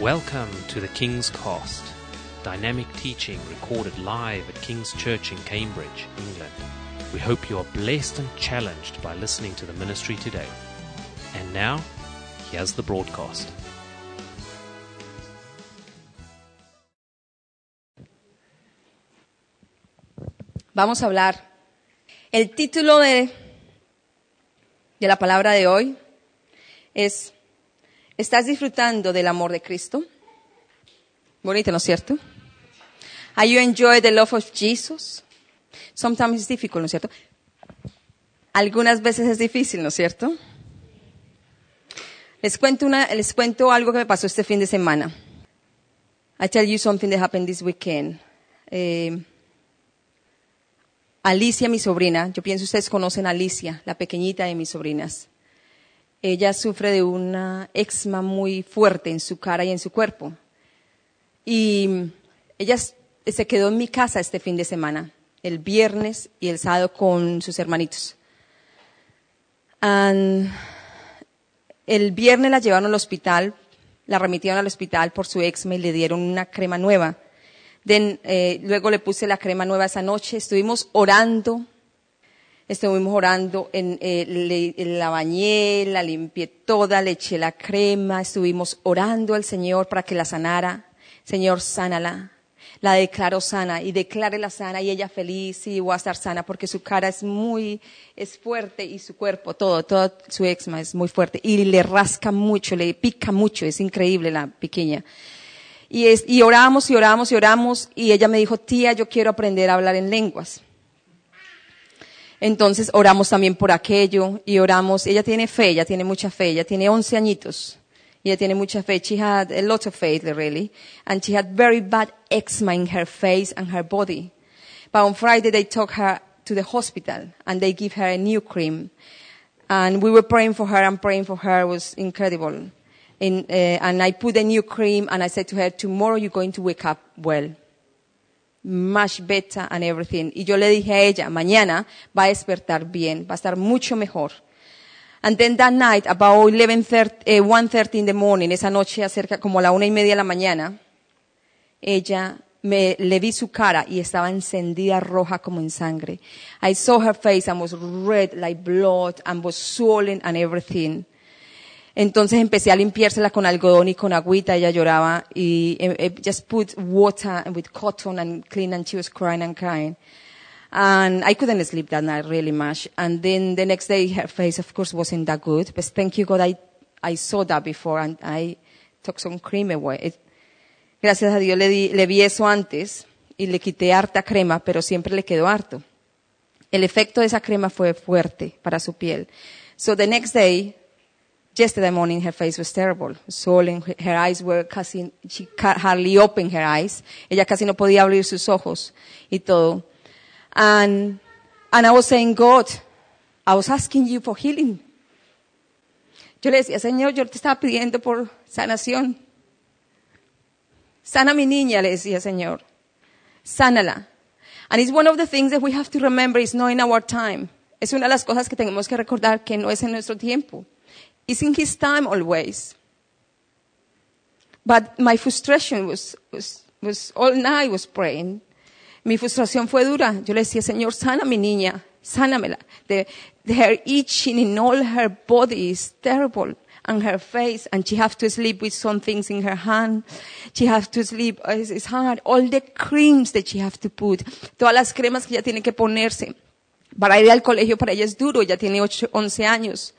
Welcome to the King's Cast, dynamic teaching recorded live at King's Church in Cambridge, England. We hope you are blessed and challenged by listening to the ministry today. And now, here's the broadcast. Vamos a hablar. El título de, de la palabra de hoy es, ¿estás disfrutando del amor de Cristo? Bonito, ¿no es cierto? Are you enjoy the love of Jesus? Sometimes it's difficult, ¿no es cierto? Algunas veces es difícil, ¿no es cierto? Les cuento, una, les cuento algo que me pasó este fin de semana. I tell you something that happened this weekend. Eh, Alicia, mi sobrina, yo pienso ustedes conocen a Alicia, la pequeñita de mis sobrinas. Ella sufre de una eczema muy fuerte en su cara y en su cuerpo. Y ella se quedó en mi casa este fin de semana, el viernes y el sábado con sus hermanitos. El viernes la llevaron al hospital, la remitieron al hospital por su eczema y le dieron una crema nueva. Then, eh, luego le puse la crema nueva esa noche. Estuvimos orando. Estuvimos orando. En, eh, la bañé, la limpié toda, le eché la crema. Estuvimos orando al Señor para que la sanara. Señor, sánala. La declaró sana y declare la sana y ella feliz y va a estar sana porque su cara es muy, es fuerte y su cuerpo, todo, todo su eczema es muy fuerte y le rasca mucho, le pica mucho, es increíble la pequeña. Y, es, y oramos y oramos y oramos y ella me dijo, tía, yo quiero aprender a hablar en lenguas. Entonces oramos también por aquello y oramos. Ella tiene fe, ella tiene mucha fe, ella tiene 11 añitos. Ella tiene mucha fe. She had a lot of faith, really. And she had very bad eczema in her face and her body. But on Friday they took her to the hospital and they give her a new cream. And we were praying for her and praying for her. It was incredible. In, uh, and I put a new cream and I said to her, tomorrow you're going to wake up well. Much better and everything. Y yo le dije a ella, mañana va a despertar bien, va a estar mucho mejor. And then that night, about 11.30, uh, 1.30 in the morning, esa noche acerca como la una y media de la mañana, ella me, le vi su cara y estaba encendida roja como en sangre. I saw her face and was red like blood and was swollen and everything. Entonces empecé a limpiársela con algodón y con agüita, ella lloraba y eh, eh, just put water with cotton and clean and she was crying and crying. And I couldn't sleep that night really much. And then the next day her face of course wasn't that good, but thank you God I, I saw that before and I took some cream away. Gracias a Dios le, di, le vi eso antes y le quité harta crema, pero siempre le quedó harto. El efecto de esa crema fue fuerte para su piel. So the next day, Yesterday morning, her face was terrible. Her eyes were casi, she hardly opened her eyes. Ella casi no podía abrir sus ojos y todo. And, and I was saying, God, I was asking you for healing. Yo le decía, Señor, yo te estaba pidiendo por sanación. Sana mi niña, le decía, Señor. Sánala. And it's one of the things that we have to remember is not in our time. Es una de las cosas que tenemos que recordar que no es en nuestro tiempo. It's in his time always. But my frustration was, was, was all night was praying. Mi frustración fue dura. Yo le decía, Señor, sana mi niña, sánamela. The, the, her itching in all her body is terrible. And her face, and she has to sleep with some things in her hand. She has to sleep, uh, it's, it's hard. All the creams that she has to put. Todas las cremas que ella tiene que ponerse. Para ir al colegio para ella es duro, ella tiene 8, 11 años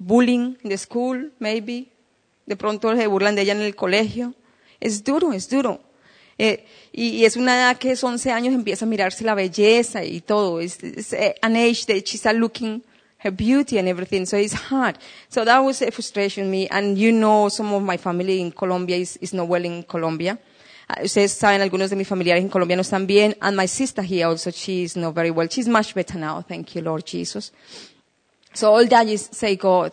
bullying in the school, maybe. De pronto se burlan de ella en el colegio. Es duro, es duro. Eh, y, y, es una edad que es 11 años, empieza a mirarse la belleza y todo. It's, it's an age that she looking her beauty and everything. So it's hard. So that was a frustration me. And you know, some of my family in Colombia is, is not well in Colombia. Uh, ustedes saben, algunos de mis familiares en Colombia no están bien. And my sister here also, she is not very well. She's much better now. Thank you, Lord Jesus. So all that is say God.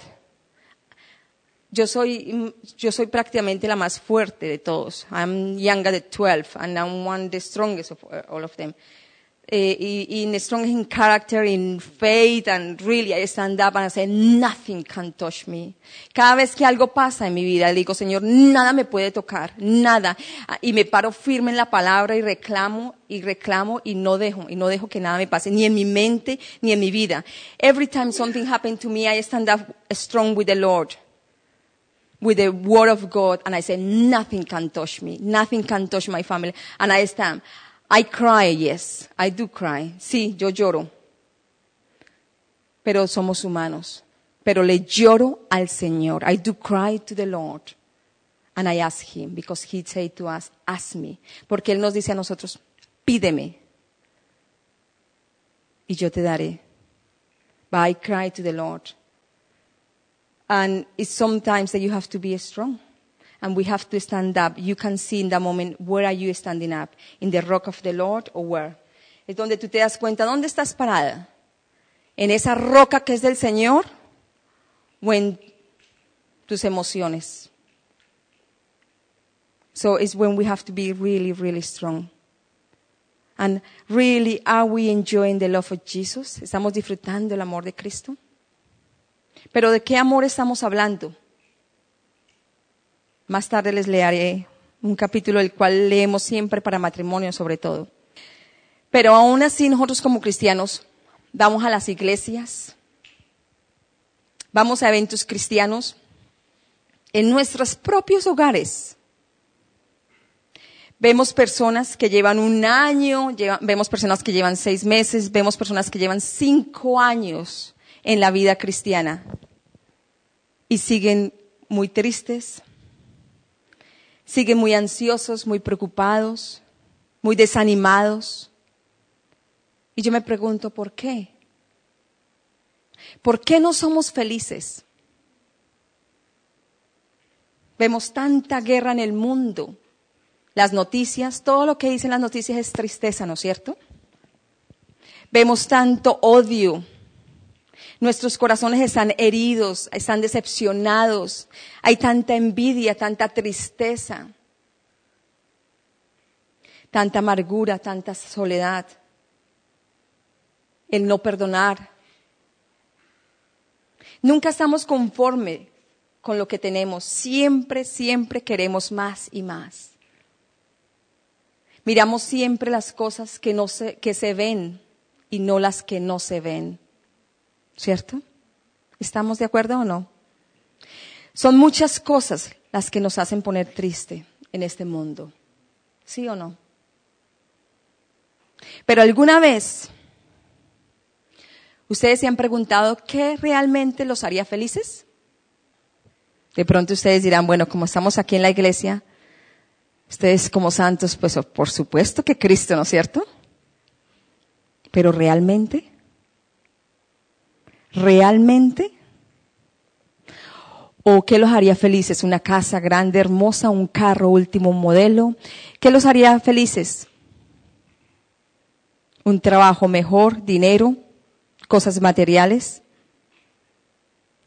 Yo soy, mm, yo soy prácticamente la más fuerte de todos. I'm younger than 12 and I'm one of the strongest of uh, all of them. Uh, in strong in character, in faith, and really I stand up and I say, nothing can touch me. Cada vez que algo pasa en mi vida, le digo, Señor, nada me puede tocar, nada. Y me paro firme en la palabra y reclamo y reclamo y no dejo, y no dejo que nada me pase, ni en mi mente, ni en mi vida. Every time something happened to me, I stand up strong with the Lord with the word of God and I say, nothing can touch me. Nothing can touch my family. And I stand. I cry, yes. I do cry. Sí, yo lloro. Pero somos humanos. Pero le lloro al Señor. I do cry to the Lord. And I ask Him because He said to us, ask me. Porque Él nos dice a nosotros, pídeme. Y yo te daré. But I cry to the Lord. And it's sometimes that you have to be strong. And we have to stand up. You can see in that moment, where are you standing up? In the rock of the Lord or where? Es donde tú te das cuenta, ¿dónde estás parada? ¿En esa roca que es del Señor? ¿O en tus emociones? So it's when we have to be really, really strong. And really, are we enjoying the love of Jesus? ¿Estamos disfrutando el amor de Cristo? Pero ¿de qué amor estamos hablando? Más tarde les leeré un capítulo del cual leemos siempre para matrimonio sobre todo. Pero aún así nosotros como cristianos vamos a las iglesias, vamos a eventos cristianos en nuestros propios hogares. Vemos personas que llevan un año, vemos personas que llevan seis meses, vemos personas que llevan cinco años en la vida cristiana y siguen muy tristes, siguen muy ansiosos, muy preocupados, muy desanimados. Y yo me pregunto, ¿por qué? ¿Por qué no somos felices? Vemos tanta guerra en el mundo. Las noticias, todo lo que dicen las noticias es tristeza, ¿no es cierto? Vemos tanto odio, Nuestros corazones están heridos, están decepcionados. Hay tanta envidia, tanta tristeza, tanta amargura, tanta soledad. El no perdonar. Nunca estamos conforme con lo que tenemos. Siempre, siempre queremos más y más. Miramos siempre las cosas que, que se ven y no las que no se ven. ¿Cierto? ¿Estamos de acuerdo o no? Son muchas cosas las que nos hacen poner triste en este mundo. ¿Sí o no? Pero alguna vez, ¿ustedes se han preguntado qué realmente los haría felices? De pronto ustedes dirán, bueno, como estamos aquí en la iglesia, ustedes como santos, pues por supuesto que Cristo, ¿no es cierto? Pero realmente, realmente? ¿O qué los haría felices? ¿Una casa grande, hermosa, un carro último modelo? ¿Qué los haría felices? ¿Un trabajo mejor, dinero, cosas materiales?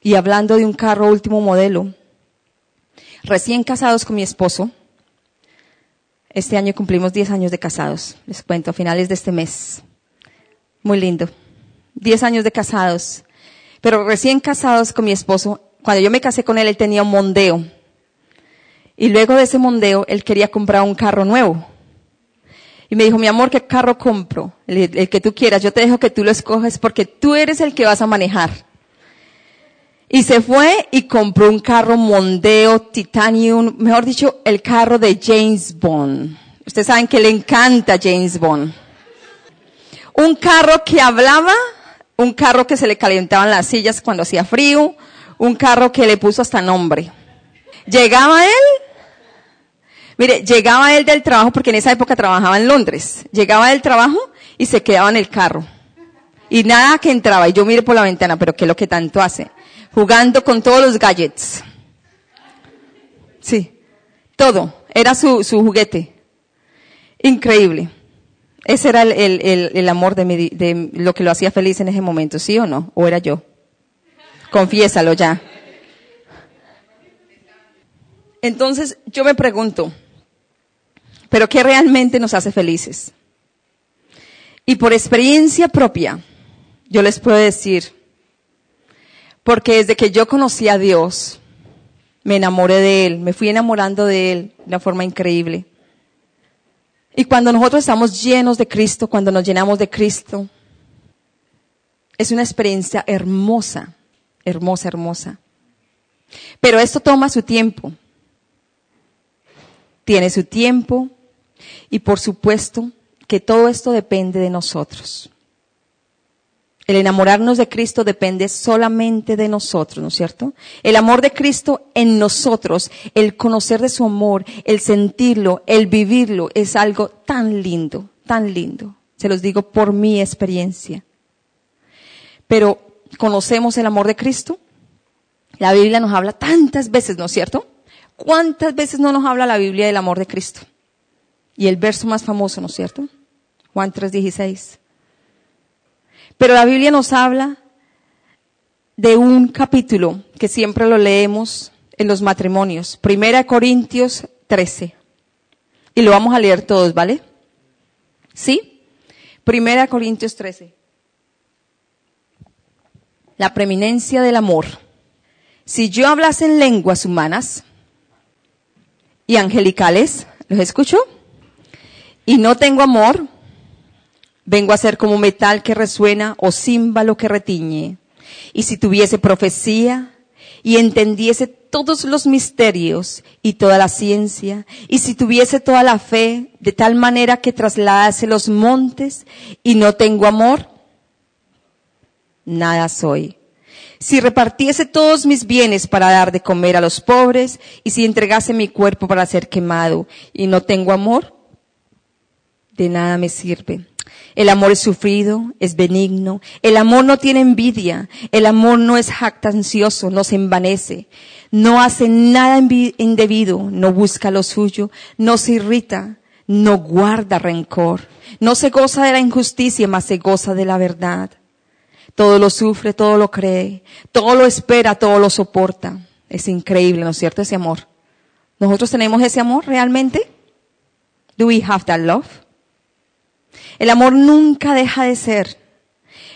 Y hablando de un carro último modelo, recién casados con mi esposo, este año cumplimos 10 años de casados, les cuento, a finales de este mes. Muy lindo. 10 años de casados. Pero recién casados con mi esposo, cuando yo me casé con él, él tenía un mondeo. Y luego de ese mondeo, él quería comprar un carro nuevo. Y me dijo, mi amor, ¿qué carro compro? El, que tú quieras. Yo te dejo que tú lo escoges porque tú eres el que vas a manejar. Y se fue y compró un carro Mondeo Titanium, mejor dicho, el carro de James Bond. Ustedes saben que le encanta James Bond. Un carro que hablaba un carro que se le calentaban las sillas cuando hacía frío, un carro que le puso hasta nombre. Llegaba él, mire, llegaba él del trabajo, porque en esa época trabajaba en Londres, llegaba del trabajo y se quedaba en el carro. Y nada que entraba, y yo mire por la ventana, pero ¿qué es lo que tanto hace? Jugando con todos los gadgets. Sí, todo, era su, su juguete. Increíble. Ese era el, el, el amor de, mi, de lo que lo hacía feliz en ese momento, ¿sí o no? ¿O era yo? Confiésalo ya. Entonces yo me pregunto, ¿pero qué realmente nos hace felices? Y por experiencia propia, yo les puedo decir, porque desde que yo conocí a Dios, me enamoré de Él, me fui enamorando de Él de una forma increíble. Y cuando nosotros estamos llenos de Cristo, cuando nos llenamos de Cristo, es una experiencia hermosa, hermosa, hermosa. Pero esto toma su tiempo. Tiene su tiempo y por supuesto que todo esto depende de nosotros. El enamorarnos de Cristo depende solamente de nosotros, ¿no es cierto? El amor de Cristo en nosotros, el conocer de su amor, el sentirlo, el vivirlo, es algo tan lindo, tan lindo. Se los digo por mi experiencia. Pero, ¿conocemos el amor de Cristo? La Biblia nos habla tantas veces, ¿no es cierto? ¿Cuántas veces no nos habla la Biblia del amor de Cristo? Y el verso más famoso, ¿no es cierto? Juan 3:16. Pero la Biblia nos habla de un capítulo que siempre lo leemos en los matrimonios, Primera Corintios 13. Y lo vamos a leer todos, ¿vale? ¿Sí? Primera Corintios 13. La preeminencia del amor. Si yo hablase en lenguas humanas y angelicales, ¿los escucho? Y no tengo amor, Vengo a ser como metal que resuena o címbalo que retiñe. Y si tuviese profecía y entendiese todos los misterios y toda la ciencia, y si tuviese toda la fe de tal manera que trasladase los montes y no tengo amor, nada soy. Si repartiese todos mis bienes para dar de comer a los pobres, y si entregase mi cuerpo para ser quemado y no tengo amor, de nada me sirve. El amor es sufrido, es benigno. El amor no tiene envidia. El amor no es jactancioso, no se envanece. No hace nada indebido, no busca lo suyo, no se irrita, no guarda rencor. No se goza de la injusticia, mas se goza de la verdad. Todo lo sufre, todo lo cree, todo lo espera, todo lo soporta. Es increíble, ¿no es cierto? Ese amor. ¿Nosotros tenemos ese amor realmente? Do we have that love? El amor nunca deja de ser,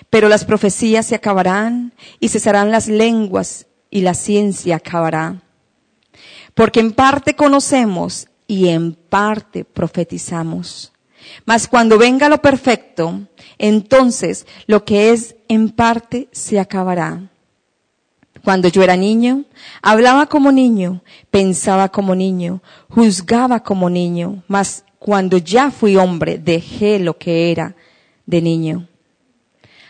pero las profecías se acabarán y cesarán las lenguas y la ciencia acabará. Porque en parte conocemos y en parte profetizamos. Mas cuando venga lo perfecto, entonces lo que es en parte se acabará. Cuando yo era niño, hablaba como niño, pensaba como niño, juzgaba como niño, mas cuando ya fui hombre, dejé lo que era de niño.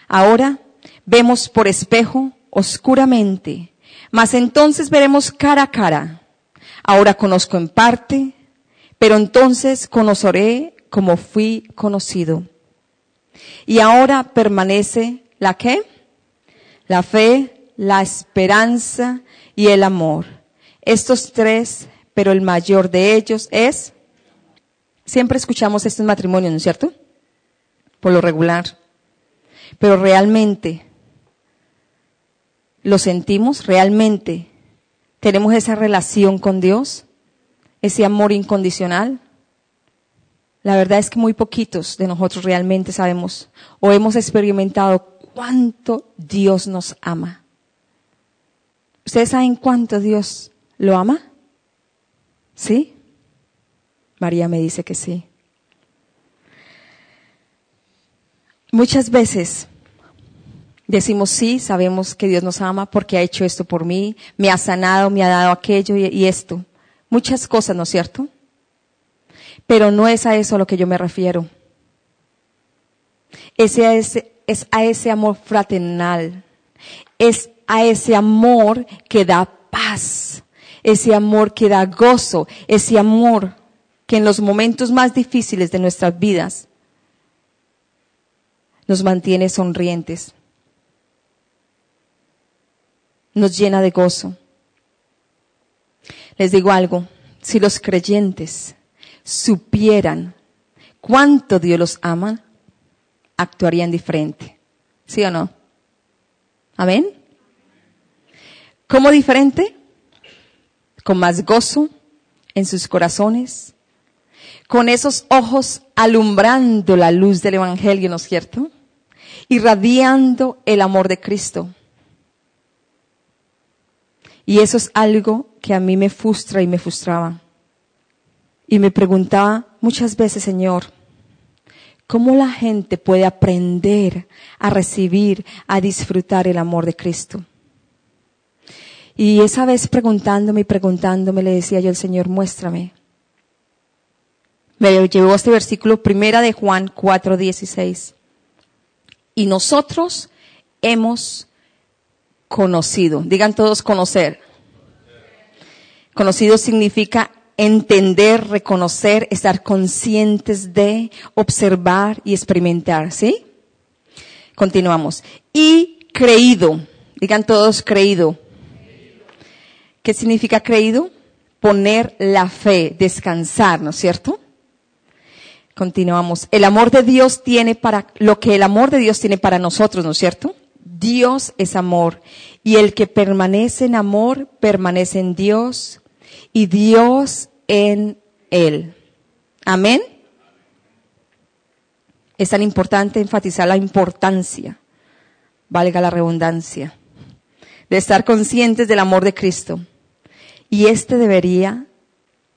Ahora vemos por espejo oscuramente, mas entonces veremos cara a cara. Ahora conozco en parte, pero entonces conoceré como fui conocido. Y ahora permanece la qué? La fe, la esperanza y el amor. Estos tres, pero el mayor de ellos es Siempre escuchamos esto en matrimonio, ¿no es cierto? Por lo regular. Pero realmente, ¿lo sentimos? ¿Realmente tenemos esa relación con Dios? ¿Ese amor incondicional? La verdad es que muy poquitos de nosotros realmente sabemos o hemos experimentado cuánto Dios nos ama. ¿Ustedes saben cuánto Dios lo ama? ¿Sí? María me dice que sí. Muchas veces decimos sí, sabemos que Dios nos ama porque ha hecho esto por mí, me ha sanado, me ha dado aquello y, esto. Muchas cosas, ¿no es cierto? Pero no es a eso a lo que yo me refiero. Ese, es, es a ese amor fraternal. Es a ese amor que da paz. Ese amor que da gozo. Ese amor que en los momentos más difíciles de nuestras vidas nos mantiene sonrientes, nos llena de gozo. Les digo algo, si los creyentes supieran cuánto Dios los ama, actuarían diferente. ¿Sí o no? Amén. ¿Cómo diferente? Con más gozo en sus corazones, con esos ojos alumbrando la luz del Evangelio, ¿no es cierto? Irradiando el amor de Cristo. Y eso es algo que a mí me frustra y me frustraba. Y me preguntaba muchas veces, Señor, ¿cómo la gente puede aprender a recibir, a disfrutar el amor de Cristo? Y esa vez preguntándome y preguntándome le decía yo al Señor, muéstrame. Me llevó a este versículo primera de Juan 4:16. Y nosotros hemos conocido. Digan todos conocer. Conocido significa entender, reconocer, estar conscientes de, observar y experimentar, ¿sí? Continuamos. Y creído. Digan todos creído. ¿Qué significa creído? Poner la fe, descansar, ¿no es cierto? Continuamos. El amor de Dios tiene para, lo que el amor de Dios tiene para nosotros, ¿no es cierto? Dios es amor. Y el que permanece en amor, permanece en Dios y Dios en él. Amén. Es tan importante enfatizar la importancia, valga la redundancia, de estar conscientes del amor de Cristo. Y este debería,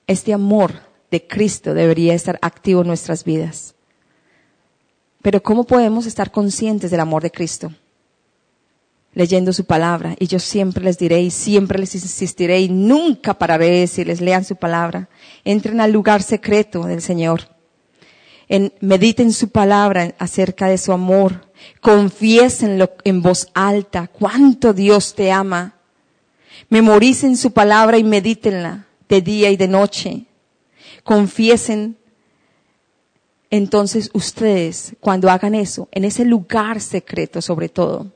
este amor de Cristo debería estar activo en nuestras vidas. Pero ¿cómo podemos estar conscientes del amor de Cristo? Leyendo su palabra. Y yo siempre les diré y siempre les insistiré y nunca pararé de decirles, lean su palabra. Entren al lugar secreto del Señor. En, mediten su palabra acerca de su amor. Confiésenlo en voz alta. Cuánto Dios te ama. Memoricen su palabra y medítenla de día y de noche. Confiesen entonces ustedes, cuando hagan eso, en ese lugar secreto sobre todo,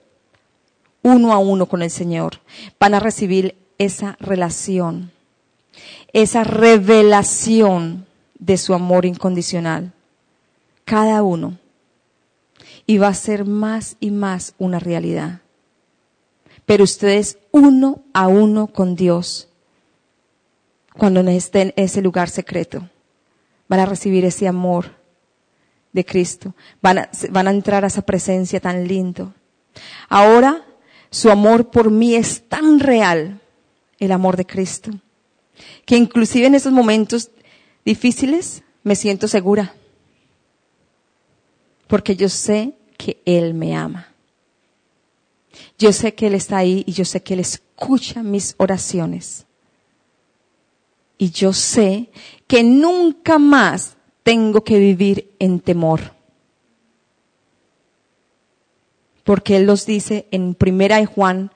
uno a uno con el Señor, van a recibir esa relación, esa revelación de su amor incondicional. Cada uno. Y va a ser más y más una realidad pero ustedes uno a uno con Dios. Cuando estén en ese lugar secreto, van a recibir ese amor de Cristo. Van a, van a entrar a esa presencia tan lindo. Ahora, su amor por mí es tan real, el amor de Cristo, que inclusive en esos momentos difíciles me siento segura. Porque yo sé que Él me ama. Yo sé que Él está ahí y yo sé que Él escucha mis oraciones. Y yo sé que nunca más tengo que vivir en temor. Porque Él los dice en primera de Juan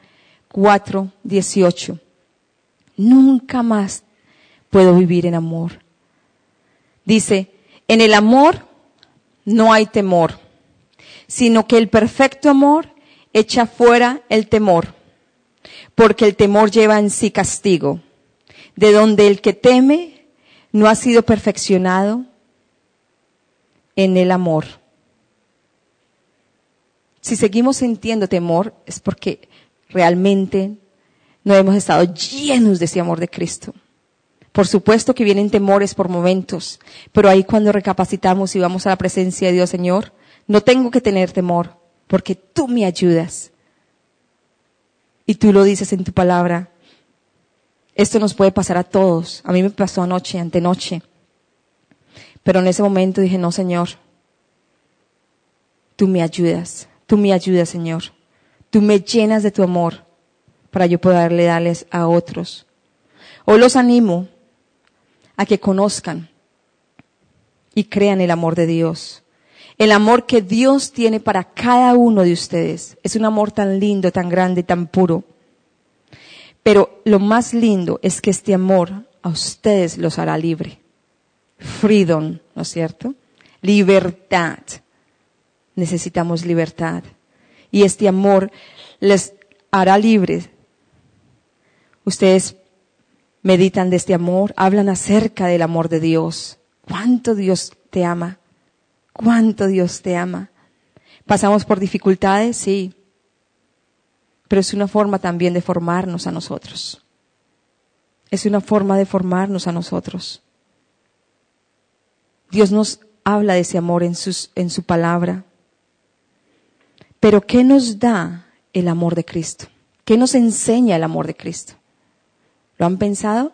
4, 18. Nunca más puedo vivir en amor. Dice, en el amor no hay temor, sino que el perfecto amor echa fuera el temor, porque el temor lleva en sí castigo, de donde el que teme no ha sido perfeccionado en el amor. Si seguimos sintiendo temor es porque realmente no hemos estado llenos de ese amor de Cristo. Por supuesto que vienen temores por momentos, pero ahí cuando recapacitamos y vamos a la presencia de Dios, Señor, no tengo que tener temor, porque tú me ayudas. Y tú lo dices en tu palabra. Esto nos puede pasar a todos. A mí me pasó anoche, antenoche. Pero en ese momento dije, no, Señor, tú me ayudas. Tú me ayudas, Señor. Tú me llenas de tu amor para yo poderle darles a otros. Hoy los animo a que conozcan y crean el amor de Dios. El amor que Dios tiene para cada uno de ustedes es un amor tan lindo, tan grande, tan puro. Pero lo más lindo es que este amor a ustedes los hará libre. Freedom, ¿no es cierto? Libertad. Necesitamos libertad. Y este amor les hará libres. Ustedes meditan de este amor, hablan acerca del amor de Dios. ¿Cuánto Dios te ama? cuánto Dios te ama. Pasamos por dificultades, sí, pero es una forma también de formarnos a nosotros. Es una forma de formarnos a nosotros. Dios nos habla de ese amor en, sus, en su palabra. Pero ¿qué nos da el amor de Cristo? ¿Qué nos enseña el amor de Cristo? ¿Lo han pensado?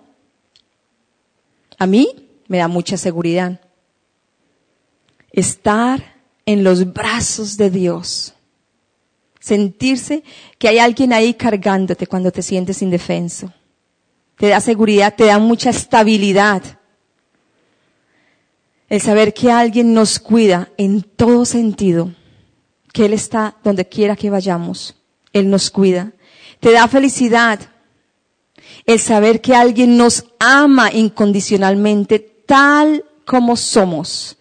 A mí me da mucha seguridad. Estar en los brazos de Dios. Sentirse que hay alguien ahí cargándote cuando te sientes indefenso. Te da seguridad, te da mucha estabilidad. El saber que alguien nos cuida en todo sentido, que Él está donde quiera que vayamos, Él nos cuida. Te da felicidad el saber que alguien nos ama incondicionalmente tal como somos.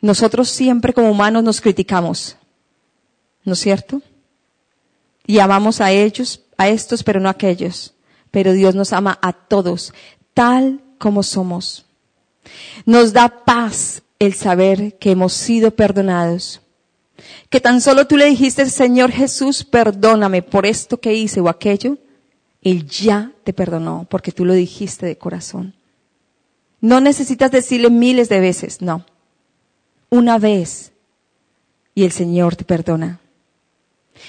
Nosotros siempre como humanos nos criticamos, ¿no es cierto? Y amamos a ellos, a estos, pero no a aquellos. Pero Dios nos ama a todos, tal como somos. Nos da paz el saber que hemos sido perdonados. Que tan solo tú le dijiste, Señor Jesús, perdóname por esto que hice o aquello. Él ya te perdonó porque tú lo dijiste de corazón. No necesitas decirle miles de veces, no. Una vez y el Señor te perdona.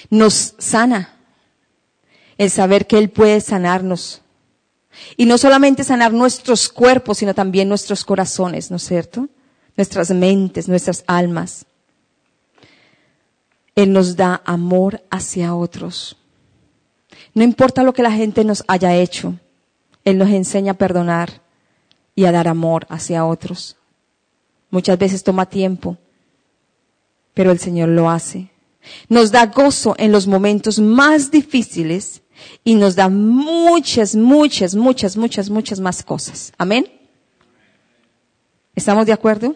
Nos sana el saber que Él puede sanarnos. Y no solamente sanar nuestros cuerpos, sino también nuestros corazones, ¿no es cierto? Nuestras mentes, nuestras almas. Él nos da amor hacia otros. No importa lo que la gente nos haya hecho, Él nos enseña a perdonar y a dar amor hacia otros. Muchas veces toma tiempo, pero el Señor lo hace. Nos da gozo en los momentos más difíciles y nos da muchas, muchas, muchas, muchas, muchas más cosas. Amén. ¿Estamos de acuerdo?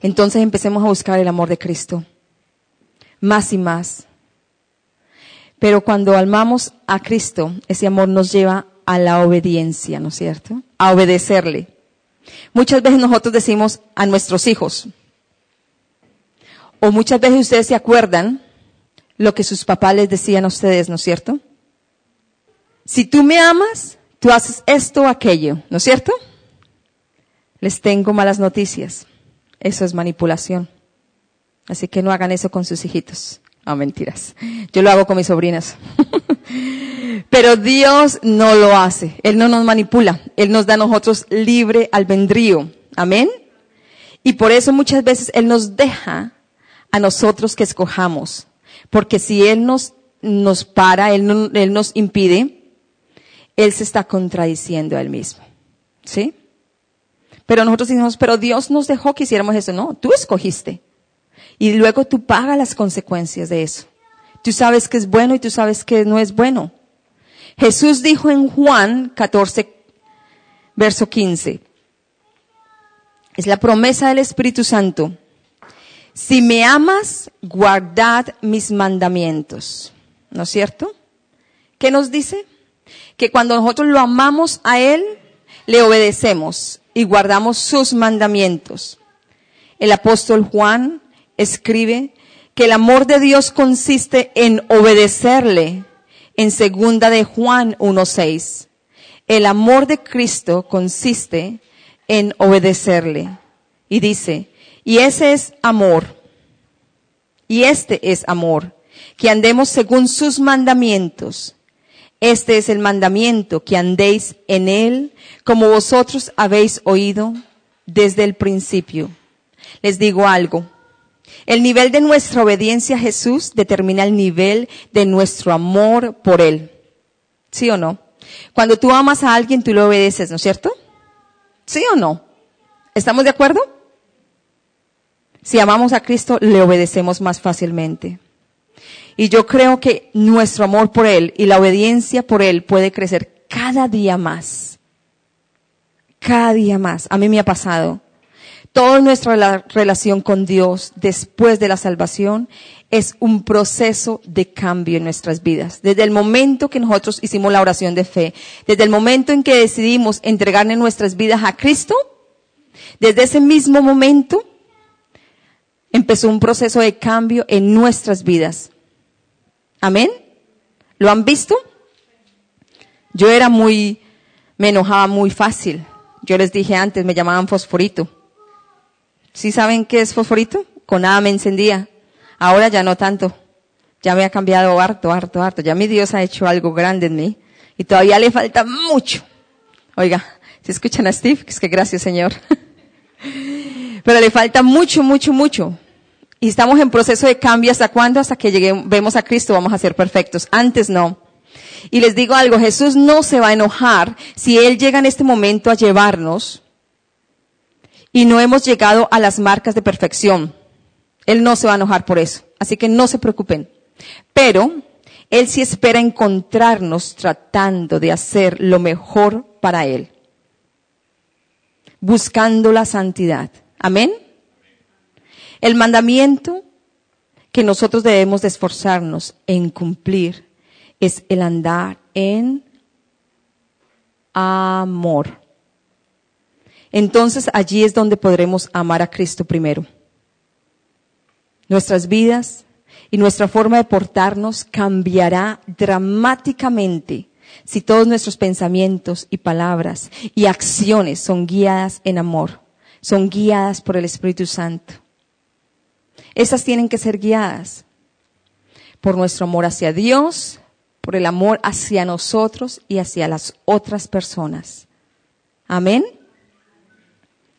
Entonces empecemos a buscar el amor de Cristo. Más y más. Pero cuando amamos a Cristo, ese amor nos lleva a la obediencia, ¿no es cierto? A obedecerle. Muchas veces nosotros decimos a nuestros hijos, o muchas veces ustedes se acuerdan lo que sus papás les decían a ustedes, ¿no es cierto? Si tú me amas, tú haces esto o aquello, ¿no es cierto? Les tengo malas noticias. Eso es manipulación. Así que no hagan eso con sus hijitos. No, mentiras. Yo lo hago con mis sobrinas. Pero Dios no lo hace. Él no nos manipula. Él nos da a nosotros libre albedrío. Amén. Y por eso muchas veces Él nos deja a nosotros que escojamos. Porque si Él nos, nos para, Él, Él nos impide, Él se está contradiciendo a Él mismo. ¿Sí? Pero nosotros decimos, pero Dios nos dejó que hiciéramos eso. No, tú escogiste. Y luego tú pagas las consecuencias de eso. Tú sabes que es bueno y tú sabes que no es bueno. Jesús dijo en Juan 14, verso 15. Es la promesa del Espíritu Santo. Si me amas, guardad mis mandamientos. ¿No es cierto? ¿Qué nos dice? Que cuando nosotros lo amamos a Él, le obedecemos y guardamos sus mandamientos. El apóstol Juan escribe que el amor de Dios consiste en obedecerle en segunda de Juan 1.6. El amor de Cristo consiste en obedecerle. Y dice, y ese es amor. Y este es amor, que andemos según sus mandamientos. Este es el mandamiento, que andéis en él como vosotros habéis oído desde el principio. Les digo algo, el nivel de nuestra obediencia a Jesús determina el nivel de nuestro amor por Él. ¿Sí o no? Cuando tú amas a alguien, tú lo obedeces, ¿no es cierto? ¿Sí o no? ¿Estamos de acuerdo? Si amamos a Cristo, le obedecemos más fácilmente. Y yo creo que nuestro amor por Él y la obediencia por Él puede crecer cada día más. Cada día más. A mí me ha pasado. Toda nuestra relación con Dios después de la salvación es un proceso de cambio en nuestras vidas. Desde el momento que nosotros hicimos la oración de fe, desde el momento en que decidimos entregarle nuestras vidas a Cristo, desde ese mismo momento empezó un proceso de cambio en nuestras vidas. Amén. ¿Lo han visto? Yo era muy, me enojaba muy fácil Yo les dije antes, me llamaban fosforito. ¿Sí saben qué es fosforito? Con nada me encendía. Ahora ya no tanto. Ya me ha cambiado harto, harto, harto. Ya mi Dios ha hecho algo grande en mí. Y todavía le falta mucho. Oiga, si escuchan a Steve, es que gracias Señor. Pero le falta mucho, mucho, mucho. Y estamos en proceso de cambio hasta cuándo? Hasta que lleguemos, vemos a Cristo vamos a ser perfectos. Antes no. Y les digo algo, Jesús no se va a enojar si Él llega en este momento a llevarnos y no hemos llegado a las marcas de perfección. Él no se va a enojar por eso. Así que no se preocupen. Pero Él sí espera encontrarnos tratando de hacer lo mejor para Él. Buscando la santidad. Amén. El mandamiento que nosotros debemos de esforzarnos en cumplir es el andar en amor. Entonces allí es donde podremos amar a Cristo primero. Nuestras vidas y nuestra forma de portarnos cambiará dramáticamente si todos nuestros pensamientos y palabras y acciones son guiadas en amor, son guiadas por el Espíritu Santo. Esas tienen que ser guiadas por nuestro amor hacia Dios, por el amor hacia nosotros y hacia las otras personas. Amén.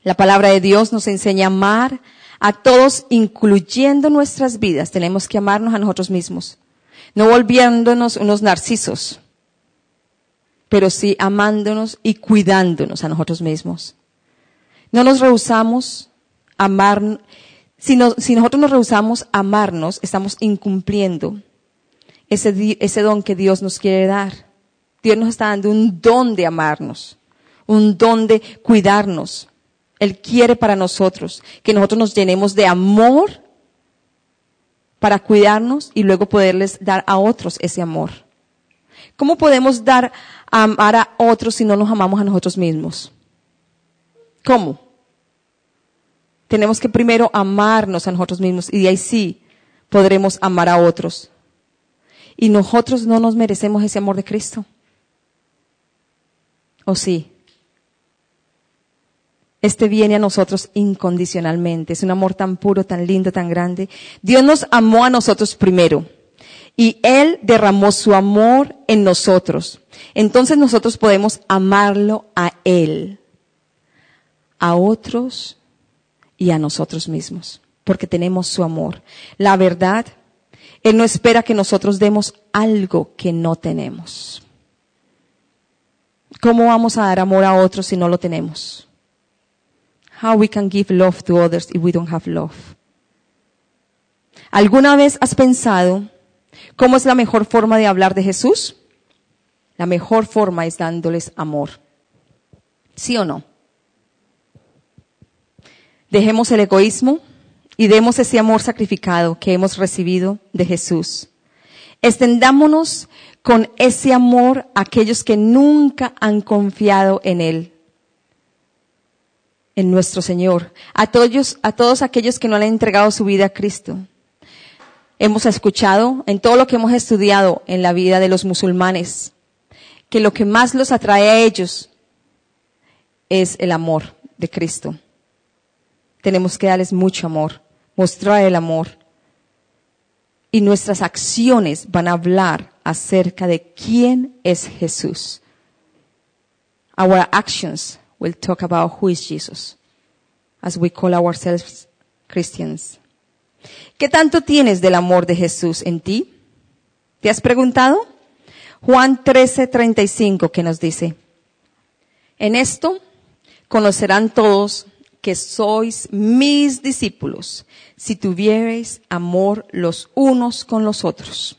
La palabra de Dios nos enseña a amar a todos, incluyendo nuestras vidas. Tenemos que amarnos a nosotros mismos, no volviéndonos unos narcisos, pero sí amándonos y cuidándonos a nosotros mismos. No nos rehusamos a amar, si, nosotros nos rehusamos a amarnos, estamos incumpliendo ese, ese don que Dios nos quiere dar. Dios nos está dando un don de amarnos, un don de cuidarnos. Él quiere para nosotros que nosotros nos llenemos de amor para cuidarnos y luego poderles dar a otros ese amor. ¿Cómo podemos dar a amar a otros si no nos amamos a nosotros mismos? ¿Cómo? Tenemos que primero amarnos a nosotros mismos y de ahí sí podremos amar a otros y nosotros no nos merecemos ese amor de Cristo. ¿O sí? Este viene a nosotros incondicionalmente. Es un amor tan puro, tan lindo, tan grande. Dios nos amó a nosotros primero. Y Él derramó su amor en nosotros. Entonces nosotros podemos amarlo a Él, a otros y a nosotros mismos. Porque tenemos su amor. La verdad él no espera que nosotros demos algo que no tenemos. ¿Cómo vamos a dar amor a otros si no lo tenemos? How we can give love to others if we don't have love. ¿Alguna vez has pensado cómo es la mejor forma de hablar de Jesús? La mejor forma es dándoles amor. ¿Sí o no? Dejemos el egoísmo, y demos ese amor sacrificado que hemos recibido de Jesús. Extendámonos con ese amor a aquellos que nunca han confiado en Él, en nuestro Señor, a todos, a todos aquellos que no le han entregado su vida a Cristo. Hemos escuchado en todo lo que hemos estudiado en la vida de los musulmanes que lo que más los atrae a ellos es el amor de Cristo. Tenemos que darles mucho amor mostrar el amor. Y nuestras acciones van a hablar acerca de quién es Jesús. Our actions will talk about who is Jesus, as we call ourselves Christians. ¿Qué tanto tienes del amor de Jesús en ti? ¿Te has preguntado? Juan 13:35 que nos dice, en esto conocerán todos que sois mis discípulos si tuvierais amor los unos con los otros.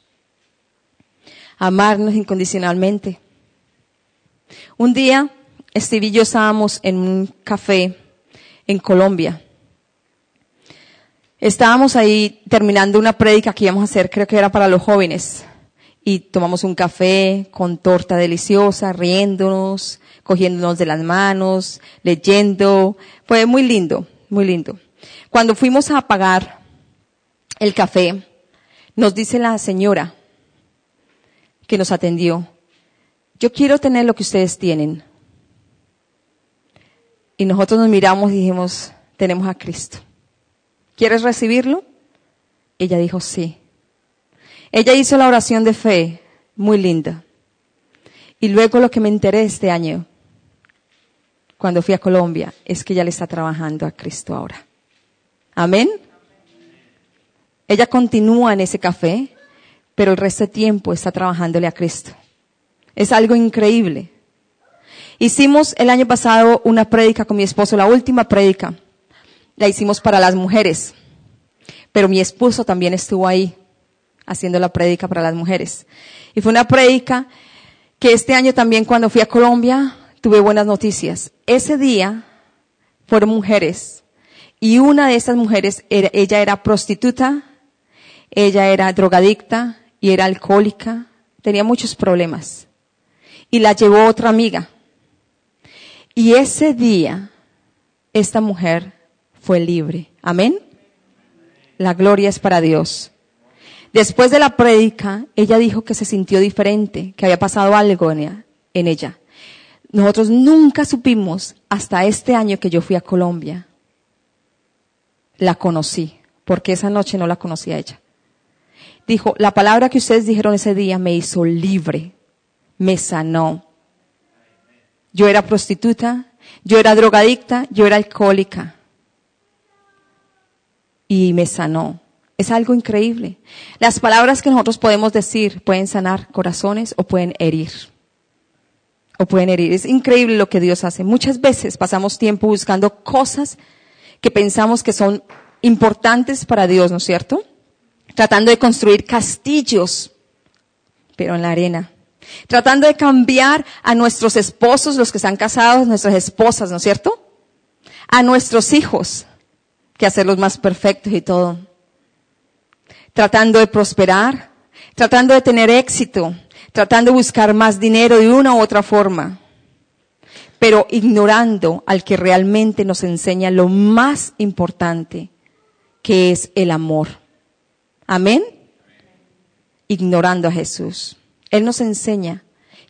Amarnos incondicionalmente. Un día, Steve y yo estábamos en un café en Colombia. Estábamos ahí terminando una prédica que íbamos a hacer, creo que era para los jóvenes. Y tomamos un café con torta deliciosa, riéndonos, cogiéndonos de las manos, leyendo. Fue muy lindo, muy lindo. Cuando fuimos a pagar el café, nos dice la señora que nos atendió, yo quiero tener lo que ustedes tienen. Y nosotros nos miramos y dijimos, tenemos a Cristo. ¿Quieres recibirlo? Ella dijo, sí. Ella hizo la oración de fe, muy linda. Y luego lo que me enteré este año, cuando fui a Colombia, es que ella le está trabajando a Cristo ahora. Amén. Ella continúa en ese café, pero el resto de tiempo está trabajándole a Cristo. Es algo increíble. Hicimos el año pasado una prédica con mi esposo, la última prédica. La hicimos para las mujeres. Pero mi esposo también estuvo ahí haciendo la prédica para las mujeres. Y fue una prédica que este año también cuando fui a Colombia tuve buenas noticias. Ese día fueron mujeres y una de esas mujeres, ella era prostituta, ella era drogadicta y era alcohólica, tenía muchos problemas. Y la llevó otra amiga. Y ese día, esta mujer fue libre. Amén. La gloria es para Dios. Después de la prédica, ella dijo que se sintió diferente, que había pasado algo en ella. Nosotros nunca supimos hasta este año que yo fui a Colombia. La conocí, porque esa noche no la conocía ella. Dijo, la palabra que ustedes dijeron ese día me hizo libre, me sanó. Yo era prostituta, yo era drogadicta, yo era alcohólica. Y me sanó. Es algo increíble. Las palabras que nosotros podemos decir pueden sanar corazones o pueden herir o pueden herir. Es increíble lo que Dios hace. Muchas veces pasamos tiempo buscando cosas que pensamos que son importantes para Dios, ¿no es cierto? Tratando de construir castillos, pero en la arena. Tratando de cambiar a nuestros esposos, los que están casados, nuestras esposas, ¿no es cierto? A nuestros hijos, que hacerlos más perfectos y todo. Tratando de prosperar, tratando de tener éxito, tratando de buscar más dinero de una u otra forma, pero ignorando al que realmente nos enseña lo más importante, que es el amor. Amén. Ignorando a Jesús. Él nos enseña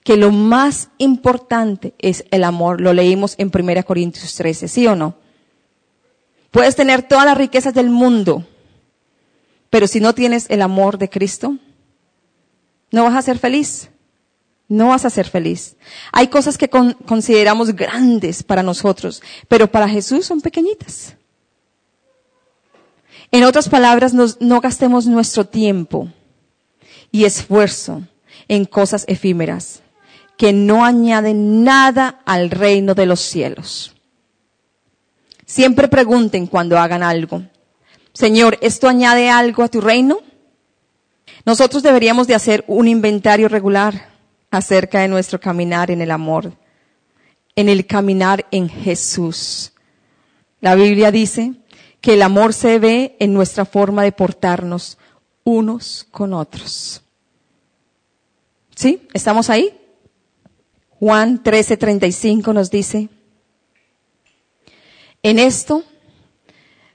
que lo más importante es el amor. Lo leímos en 1 Corintios 13, ¿sí o no? Puedes tener todas las riquezas del mundo, pero si no tienes el amor de Cristo, no vas a ser feliz. No vas a ser feliz. Hay cosas que consideramos grandes para nosotros, pero para Jesús son pequeñitas. En otras palabras, no gastemos nuestro tiempo y esfuerzo en cosas efímeras que no añaden nada al reino de los cielos. Siempre pregunten cuando hagan algo, Señor, ¿esto añade algo a tu reino? Nosotros deberíamos de hacer un inventario regular acerca de nuestro caminar en el amor, en el caminar en Jesús. La Biblia dice que el amor se ve en nuestra forma de portarnos unos con otros. ¿Sí? ¿Estamos ahí? Juan 13:35 nos dice, en esto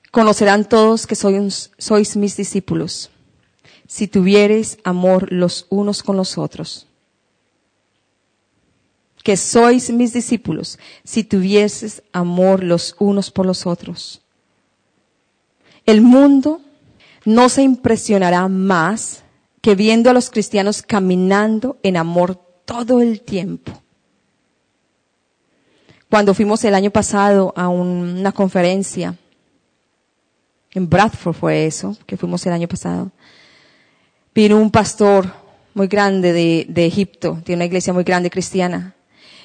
conocerán todos que sois, sois mis discípulos si tuviereis amor los unos con los otros. Que sois mis discípulos si tuvieses amor los unos por los otros. El mundo no se impresionará más que viendo a los cristianos caminando en amor todo el tiempo. Cuando fuimos el año pasado a una conferencia, en Bradford fue eso, que fuimos el año pasado, vino un pastor muy grande de, de Egipto, tiene una iglesia muy grande cristiana,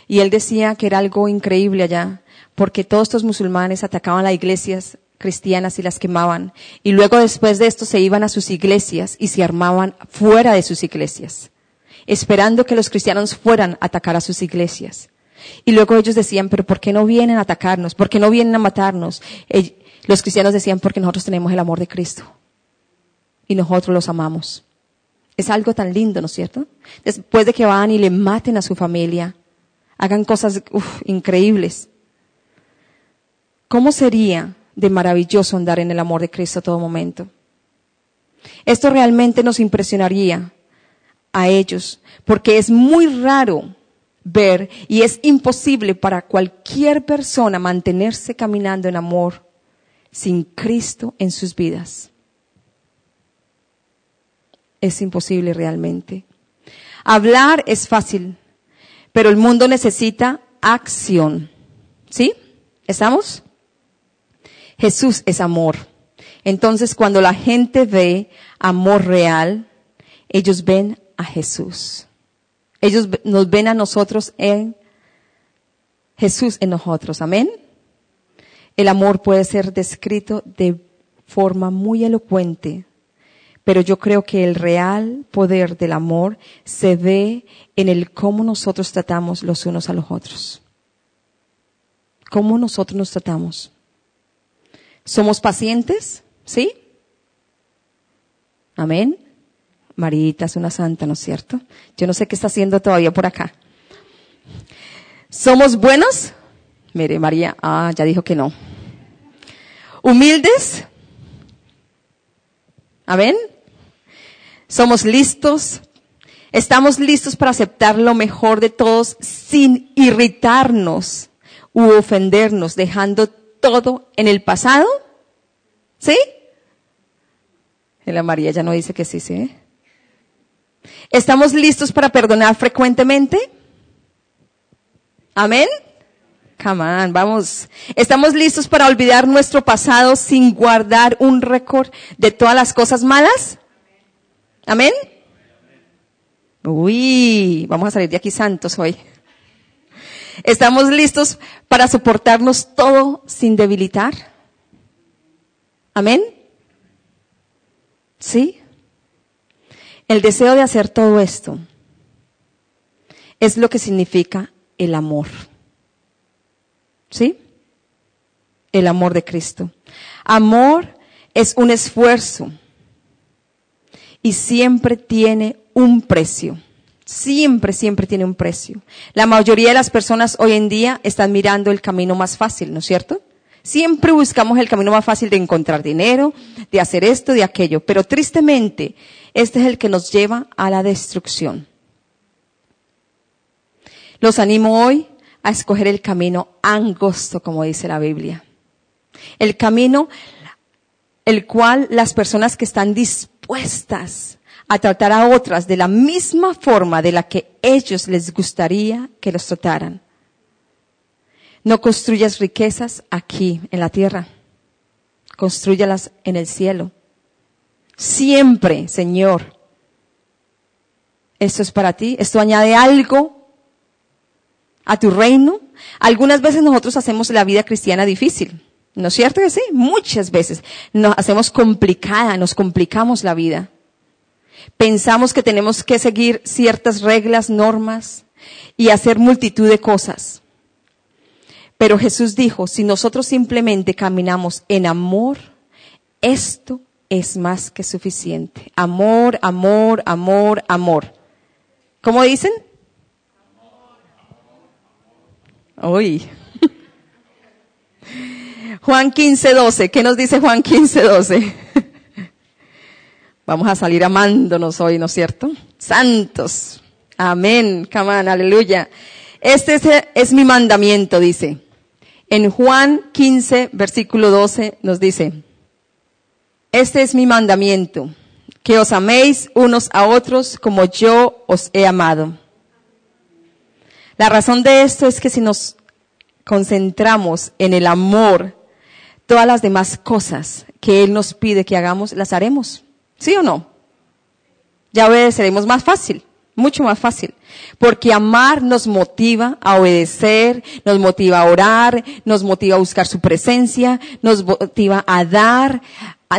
y él decía que era algo increíble allá, porque todos estos musulmanes atacaban las iglesias cristianas y las quemaban, y luego después de esto se iban a sus iglesias y se armaban fuera de sus iglesias, esperando que los cristianos fueran a atacar a sus iglesias. Y luego ellos decían, pero ¿por qué no vienen a atacarnos? ¿Por qué no vienen a matarnos? Los cristianos decían, porque nosotros tenemos el amor de Cristo. Y nosotros los amamos. Es algo tan lindo, ¿no es cierto? Después de que van y le maten a su familia, hagan cosas increíbles. ¿Cómo sería de maravilloso andar en el amor de Cristo a todo momento? Esto realmente nos impresionaría a ellos, porque es muy raro ver y es imposible para cualquier persona mantenerse caminando en amor sin Cristo en sus vidas. Es imposible realmente. Hablar es fácil, pero el mundo necesita acción. ¿Sí? ¿Estamos? Jesús es amor. Entonces, cuando la gente ve amor real, ellos ven a Jesús. Ellos nos ven a nosotros en Jesús en nosotros. Amén. El amor puede ser descrito de forma muy elocuente, pero yo creo que el real poder del amor se ve en el cómo nosotros tratamos los unos a los otros. Cómo nosotros nos tratamos. ¿Somos pacientes? ¿Sí? Amén. Marita es una santa, ¿no es cierto? Yo no sé qué está haciendo todavía por acá. ¿Somos buenos? Mire, María, ah, ya dijo que no. ¿Humildes? Amén. ¿Somos listos? ¿Estamos listos para aceptar lo mejor de todos sin irritarnos u ofendernos, dejando todo en el pasado? ¿Sí? La María ya no dice que sí, sí. ¿Estamos listos para perdonar frecuentemente? Amén. Come on, vamos. ¿Estamos listos para olvidar nuestro pasado sin guardar un récord de todas las cosas malas? Amén. Uy, vamos a salir de aquí santos hoy. ¿Estamos listos para soportarnos todo sin debilitar? Amén. ¿Sí? El deseo de hacer todo esto es lo que significa el amor. ¿Sí? El amor de Cristo. Amor es un esfuerzo y siempre tiene un precio. Siempre, siempre tiene un precio. La mayoría de las personas hoy en día están mirando el camino más fácil, ¿no es cierto? Siempre buscamos el camino más fácil de encontrar dinero, de hacer esto, de aquello. Pero tristemente, este es el que nos lleva a la destrucción. Los animo hoy a escoger el camino angosto, como dice la Biblia. El camino el cual las personas que están dispuestas a tratar a otras de la misma forma de la que ellos les gustaría que los trataran. No construyas riquezas aquí en la tierra. Construyalas en el cielo. Siempre, Señor. Esto es para ti. Esto añade algo a tu reino. Algunas veces nosotros hacemos la vida cristiana difícil. ¿No es cierto que sí? Muchas veces nos hacemos complicada, nos complicamos la vida. Pensamos que tenemos que seguir ciertas reglas, normas y hacer multitud de cosas. Pero Jesús dijo, si nosotros simplemente caminamos en amor, esto es más que suficiente. Amor, amor, amor, amor. ¿Cómo dicen? Uy. Juan 15, 12. ¿Qué nos dice Juan 15, 12? Vamos a salir amándonos hoy, ¿no es cierto? Santos. Amén. Come aleluya. Este es, es mi mandamiento, dice. En Juan 15, versículo 12 nos dice, este es mi mandamiento, que os améis unos a otros como yo os he amado. La razón de esto es que si nos concentramos en el amor, todas las demás cosas que Él nos pide que hagamos, las haremos. ¿Sí o no? Ya obedeceremos más fácil mucho más fácil. Porque amar nos motiva a obedecer, nos motiva a orar, nos motiva a buscar su presencia, nos motiva a dar,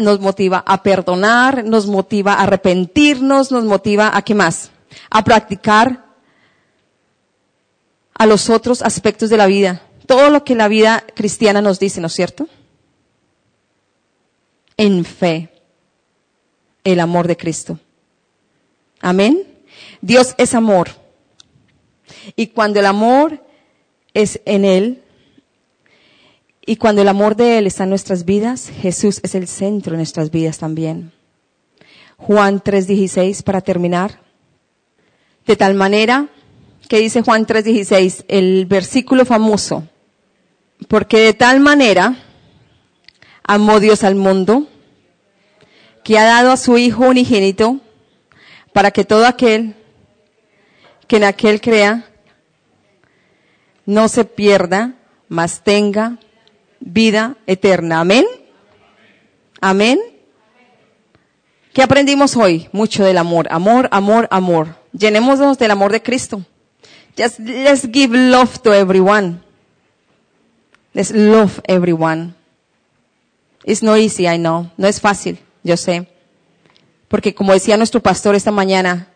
nos motiva a perdonar, nos motiva a arrepentirnos, nos motiva a qué más? A practicar a los otros aspectos de la vida. Todo lo que la vida cristiana nos dice, ¿no es cierto? En fe. El amor de Cristo. Amén. Dios es amor. Y cuando el amor es en Él, y cuando el amor de Él está en nuestras vidas, Jesús es el centro de nuestras vidas también. Juan 3:16 para terminar. De tal manera que dice Juan 3:16, el versículo famoso, porque de tal manera amó Dios al mundo, que ha dado a su Hijo unigénito, para que todo aquel que en aquel crea no se pierda, mas tenga vida eterna. Amén. Amén. ¿Qué aprendimos hoy? Mucho del amor. Amor, amor, amor. Llenémonos del amor de Cristo. Just let's give love to everyone. Let's love everyone. It's not easy, I know. No es fácil, yo sé. Porque como decía nuestro pastor esta mañana,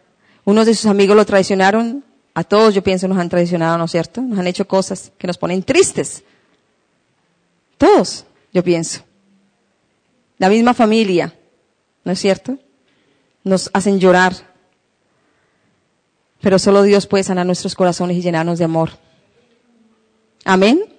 unos de sus amigos lo traicionaron. A todos yo pienso nos han traicionado, ¿no es cierto? Nos han hecho cosas que nos ponen tristes. Todos, yo pienso. La misma familia, ¿no es cierto? Nos hacen llorar. Pero solo Dios puede sanar nuestros corazones y llenarnos de amor. Amén.